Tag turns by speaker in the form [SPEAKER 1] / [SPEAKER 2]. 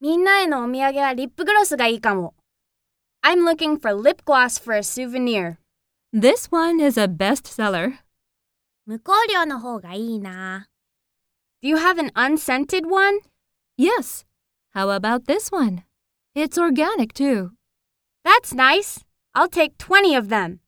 [SPEAKER 1] みんなへのお土産はリップグロスがいいかも。I'm looking for lip gloss for a souvenir.
[SPEAKER 2] This one is a bestseller.
[SPEAKER 1] 無香料の方がいいな。Do you have an unscented one?
[SPEAKER 2] Yes. How about this one? It's organic too.
[SPEAKER 1] That's nice. I'll take 20 of them.